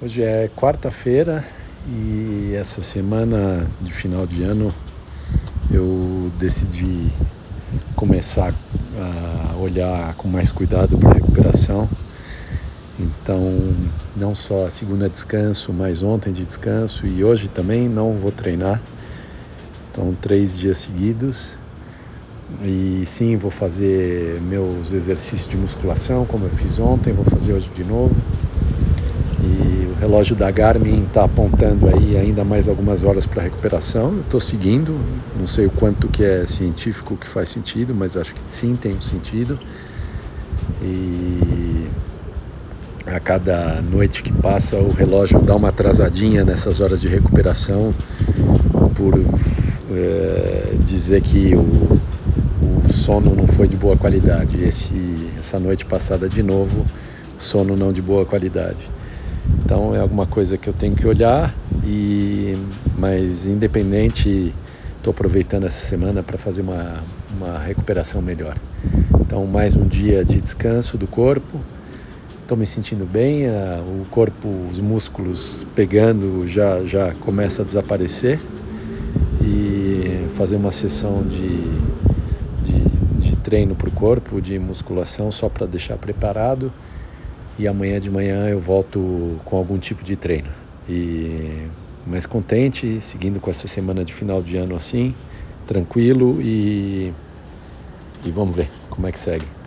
Hoje é quarta-feira e essa semana de final de ano eu decidi começar a olhar com mais cuidado para a recuperação. Então, não só a segunda descanso, mas ontem de descanso e hoje também não vou treinar. Então, três dias seguidos. E sim, vou fazer meus exercícios de musculação, como eu fiz ontem, vou fazer hoje de novo relógio da Garmin está apontando aí ainda mais algumas horas para recuperação. Eu estou seguindo, não sei o quanto que é científico, que faz sentido, mas acho que sim tem um sentido. E a cada noite que passa o relógio dá uma atrasadinha nessas horas de recuperação por é, dizer que o, o sono não foi de boa qualidade. Esse, essa noite passada de novo, sono não de boa qualidade. Então é alguma coisa que eu tenho que olhar e mas independente estou aproveitando essa semana para fazer uma, uma recuperação melhor. Então mais um dia de descanso do corpo. Estou me sentindo bem, a, o corpo, os músculos pegando já já começa a desaparecer e fazer uma sessão de, de, de treino para o corpo, de musculação só para deixar preparado e amanhã de manhã eu volto com algum tipo de treino. E mais contente, seguindo com essa semana de final de ano assim, tranquilo e, e vamos ver como é que segue.